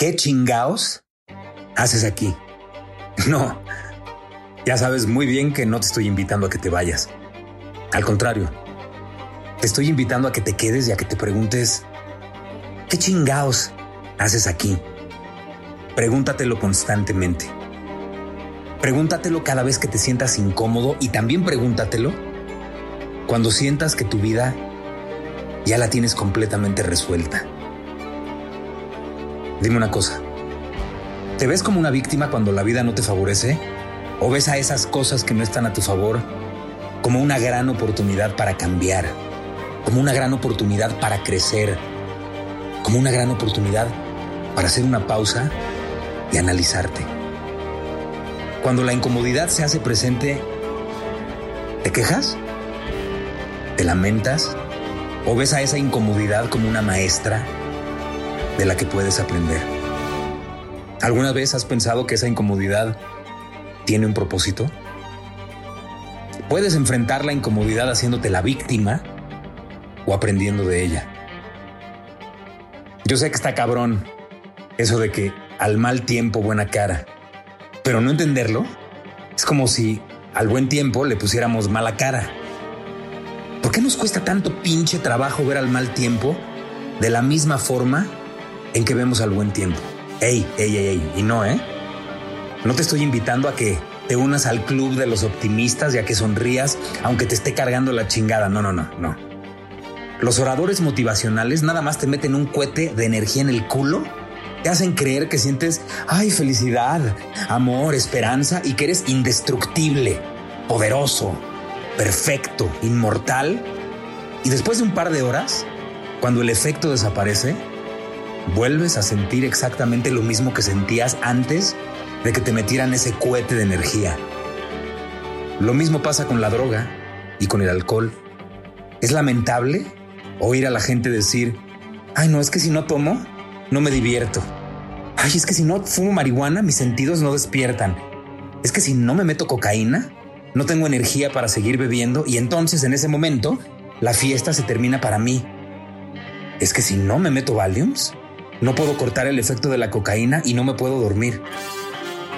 ¿Qué chingaos haces aquí? No, ya sabes muy bien que no te estoy invitando a que te vayas. Al contrario, te estoy invitando a que te quedes y a que te preguntes, ¿qué chingaos haces aquí? Pregúntatelo constantemente. Pregúntatelo cada vez que te sientas incómodo y también pregúntatelo cuando sientas que tu vida ya la tienes completamente resuelta. Dime una cosa. ¿Te ves como una víctima cuando la vida no te favorece? ¿O ves a esas cosas que no están a tu favor como una gran oportunidad para cambiar? Como una gran oportunidad para crecer? Como una gran oportunidad para hacer una pausa y analizarte? Cuando la incomodidad se hace presente, ¿te quejas? ¿Te lamentas? ¿O ves a esa incomodidad como una maestra de la que puedes aprender? ¿Alguna vez has pensado que esa incomodidad tiene un propósito? Puedes enfrentar la incomodidad haciéndote la víctima o aprendiendo de ella. Yo sé que está cabrón eso de que al mal tiempo buena cara, pero no entenderlo es como si al buen tiempo le pusiéramos mala cara. ¿Por qué nos cuesta tanto pinche trabajo ver al mal tiempo de la misma forma en que vemos al buen tiempo? Ey, ey, ey, ey, y no, ¿eh? No te estoy invitando a que te unas al club de los optimistas y a que sonrías aunque te esté cargando la chingada. No, no, no, no. Los oradores motivacionales nada más te meten un cohete de energía en el culo, te hacen creer que sientes, ay, felicidad, amor, esperanza y que eres indestructible, poderoso, perfecto, inmortal. Y después de un par de horas, cuando el efecto desaparece, vuelves a sentir exactamente lo mismo que sentías antes de que te metieran ese cohete de energía. Lo mismo pasa con la droga y con el alcohol. Es lamentable oír a la gente decir, ay no, es que si no tomo, no me divierto. Ay, es que si no fumo marihuana, mis sentidos no despiertan. Es que si no me meto cocaína, no tengo energía para seguir bebiendo y entonces en ese momento la fiesta se termina para mí. Es que si no me meto Valiums, no puedo cortar el efecto de la cocaína y no me puedo dormir.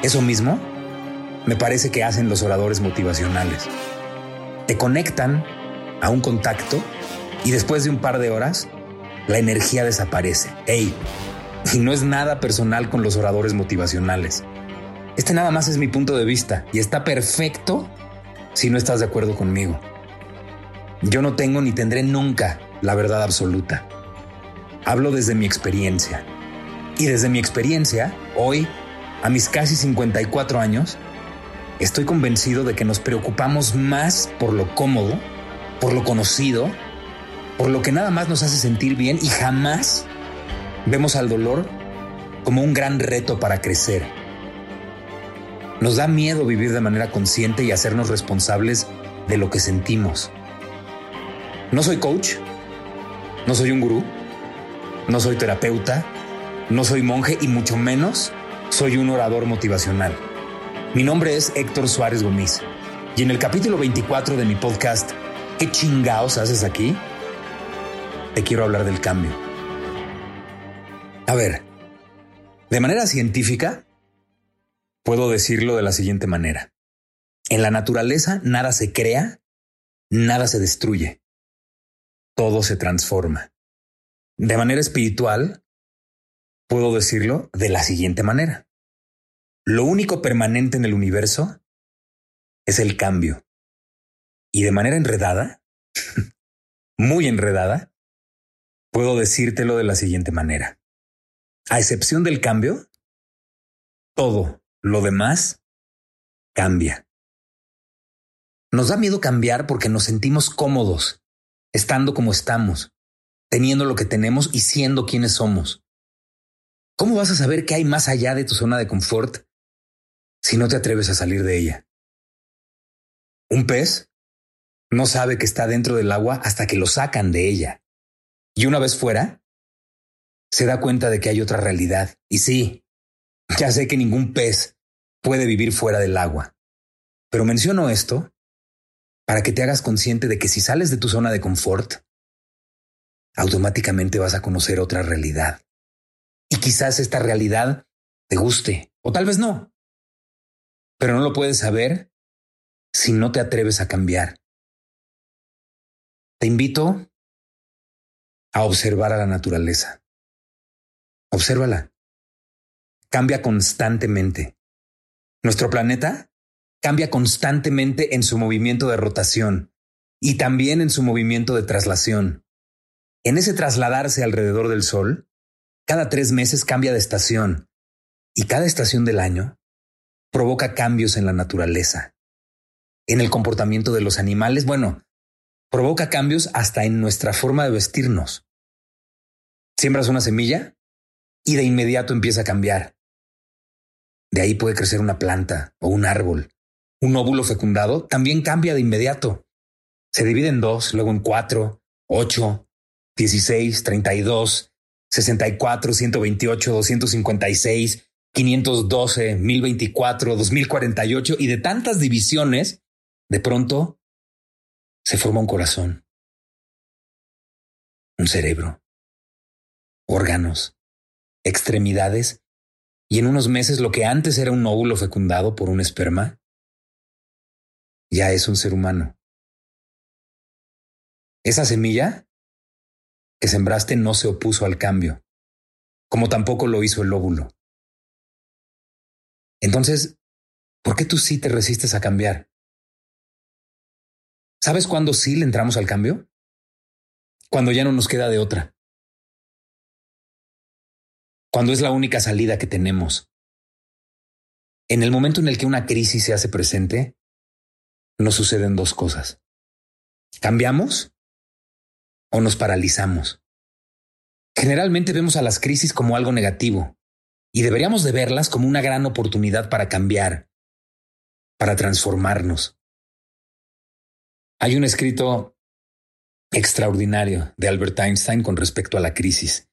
Eso mismo me parece que hacen los oradores motivacionales. Te conectan a un contacto y después de un par de horas, la energía desaparece. Ey, y no es nada personal con los oradores motivacionales. Este nada más es mi punto de vista y está perfecto si no estás de acuerdo conmigo. Yo no tengo ni tendré nunca la verdad absoluta. Hablo desde mi experiencia. Y desde mi experiencia, hoy, a mis casi 54 años, estoy convencido de que nos preocupamos más por lo cómodo, por lo conocido, por lo que nada más nos hace sentir bien y jamás vemos al dolor como un gran reto para crecer. Nos da miedo vivir de manera consciente y hacernos responsables de lo que sentimos. No soy coach, no soy un gurú, no soy terapeuta, no soy monje y mucho menos soy un orador motivacional. Mi nombre es Héctor Suárez Gómez y en el capítulo 24 de mi podcast, ¿Qué chingaos haces aquí? Te quiero hablar del cambio. A ver, de manera científica, puedo decirlo de la siguiente manera. En la naturaleza nada se crea, nada se destruye, todo se transforma. De manera espiritual, puedo decirlo de la siguiente manera. Lo único permanente en el universo es el cambio. Y de manera enredada, muy enredada, puedo decírtelo de la siguiente manera. A excepción del cambio, todo lo demás cambia. Nos da miedo cambiar porque nos sentimos cómodos, estando como estamos. Teniendo lo que tenemos y siendo quienes somos. ¿Cómo vas a saber qué hay más allá de tu zona de confort si no te atreves a salir de ella? Un pez no sabe que está dentro del agua hasta que lo sacan de ella. Y una vez fuera, se da cuenta de que hay otra realidad. Y sí, ya sé que ningún pez puede vivir fuera del agua. Pero menciono esto para que te hagas consciente de que si sales de tu zona de confort, automáticamente vas a conocer otra realidad. Y quizás esta realidad te guste, o tal vez no. Pero no lo puedes saber si no te atreves a cambiar. Te invito a observar a la naturaleza. Obsérvala. Cambia constantemente. Nuestro planeta cambia constantemente en su movimiento de rotación y también en su movimiento de traslación. En ese trasladarse alrededor del Sol, cada tres meses cambia de estación y cada estación del año provoca cambios en la naturaleza. En el comportamiento de los animales, bueno, provoca cambios hasta en nuestra forma de vestirnos. Siembras una semilla y de inmediato empieza a cambiar. De ahí puede crecer una planta o un árbol. Un óvulo fecundado también cambia de inmediato. Se divide en dos, luego en cuatro, ocho, 16, 32, 64, 128, 256, 512, 1024, 2048 y de tantas divisiones, de pronto se forma un corazón, un cerebro, órganos, extremidades. Y en unos meses lo que antes era un óvulo fecundado por un esperma, ya es un ser humano. Esa semilla que sembraste no se opuso al cambio, como tampoco lo hizo el óvulo. Entonces, ¿por qué tú sí te resistes a cambiar? ¿Sabes cuándo sí le entramos al cambio? Cuando ya no nos queda de otra. Cuando es la única salida que tenemos. En el momento en el que una crisis se hace presente, nos suceden dos cosas. Cambiamos o nos paralizamos. Generalmente vemos a las crisis como algo negativo y deberíamos de verlas como una gran oportunidad para cambiar, para transformarnos. Hay un escrito extraordinario de Albert Einstein con respecto a la crisis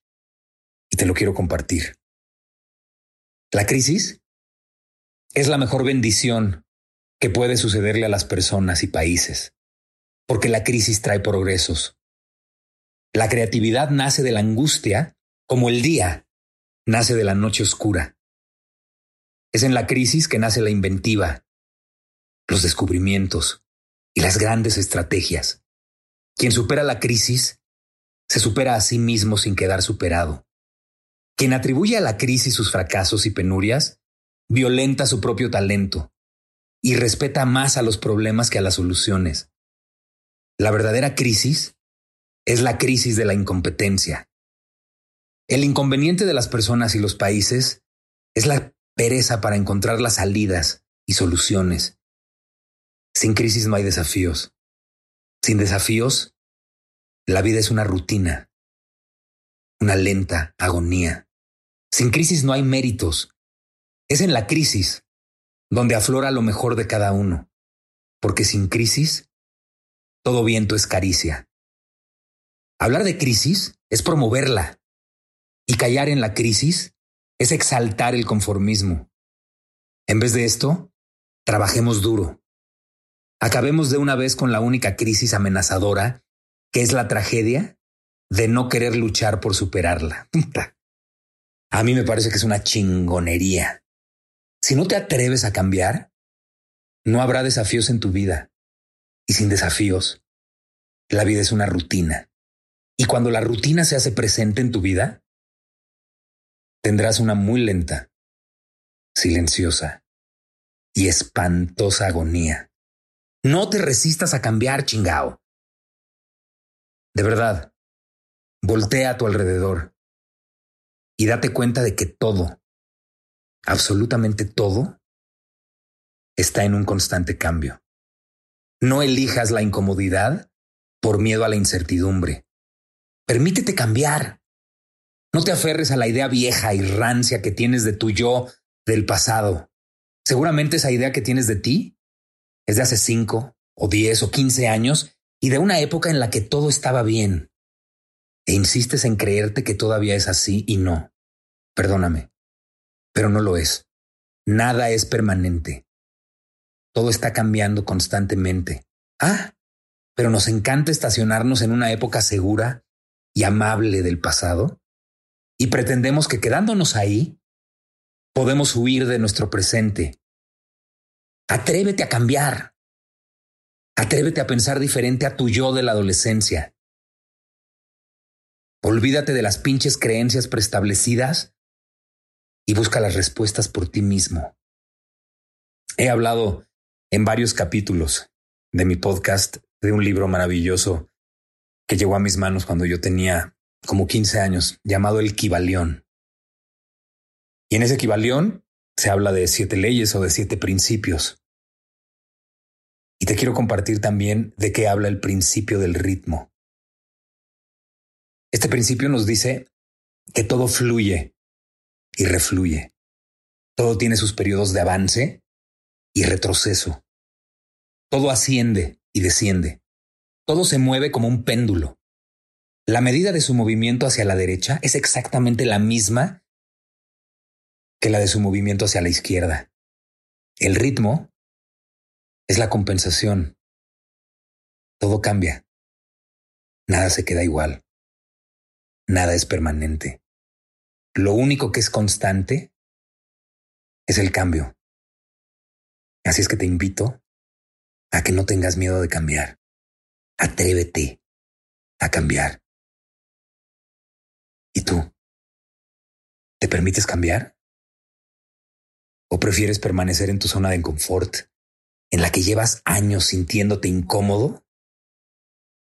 y te lo quiero compartir. La crisis es la mejor bendición que puede sucederle a las personas y países, porque la crisis trae progresos, la creatividad nace de la angustia como el día nace de la noche oscura. Es en la crisis que nace la inventiva, los descubrimientos y las grandes estrategias. Quien supera la crisis se supera a sí mismo sin quedar superado. Quien atribuye a la crisis sus fracasos y penurias, violenta su propio talento y respeta más a los problemas que a las soluciones. La verdadera crisis es la crisis de la incompetencia. El inconveniente de las personas y los países es la pereza para encontrar las salidas y soluciones. Sin crisis no hay desafíos. Sin desafíos, la vida es una rutina, una lenta agonía. Sin crisis no hay méritos. Es en la crisis donde aflora lo mejor de cada uno, porque sin crisis, todo viento es caricia. Hablar de crisis es promoverla y callar en la crisis es exaltar el conformismo. En vez de esto, trabajemos duro. Acabemos de una vez con la única crisis amenazadora, que es la tragedia de no querer luchar por superarla. A mí me parece que es una chingonería. Si no te atreves a cambiar, no habrá desafíos en tu vida. Y sin desafíos, la vida es una rutina. Y cuando la rutina se hace presente en tu vida, tendrás una muy lenta, silenciosa y espantosa agonía. No te resistas a cambiar, chingao. De verdad, voltea a tu alrededor y date cuenta de que todo, absolutamente todo, está en un constante cambio. No elijas la incomodidad por miedo a la incertidumbre Permítete cambiar. No te aferres a la idea vieja y rancia que tienes de tu yo del pasado. Seguramente esa idea que tienes de ti es de hace cinco o diez o quince años y de una época en la que todo estaba bien. E insistes en creerte que todavía es así y no. Perdóname, pero no lo es. Nada es permanente. Todo está cambiando constantemente. Ah, pero nos encanta estacionarnos en una época segura y amable del pasado y pretendemos que quedándonos ahí podemos huir de nuestro presente. Atrévete a cambiar. Atrévete a pensar diferente a tu yo de la adolescencia. Olvídate de las pinches creencias preestablecidas y busca las respuestas por ti mismo. He hablado en varios capítulos de mi podcast de un libro maravilloso que llegó a mis manos cuando yo tenía como 15 años, llamado el Kibalión. Y en ese Kibalión se habla de siete leyes o de siete principios. Y te quiero compartir también de qué habla el principio del ritmo. Este principio nos dice que todo fluye y refluye. Todo tiene sus periodos de avance y retroceso. Todo asciende y desciende. Todo se mueve como un péndulo. La medida de su movimiento hacia la derecha es exactamente la misma que la de su movimiento hacia la izquierda. El ritmo es la compensación. Todo cambia. Nada se queda igual. Nada es permanente. Lo único que es constante es el cambio. Así es que te invito a que no tengas miedo de cambiar. Atrévete a cambiar. ¿Y tú? ¿Te permites cambiar? ¿O prefieres permanecer en tu zona de confort, en la que llevas años sintiéndote incómodo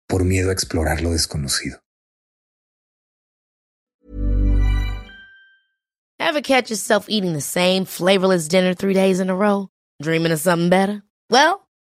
por miedo a explorar lo desconocido? Ever catch yourself eating the same flavorless dinner three days in a row? Dreaming of something better? Well,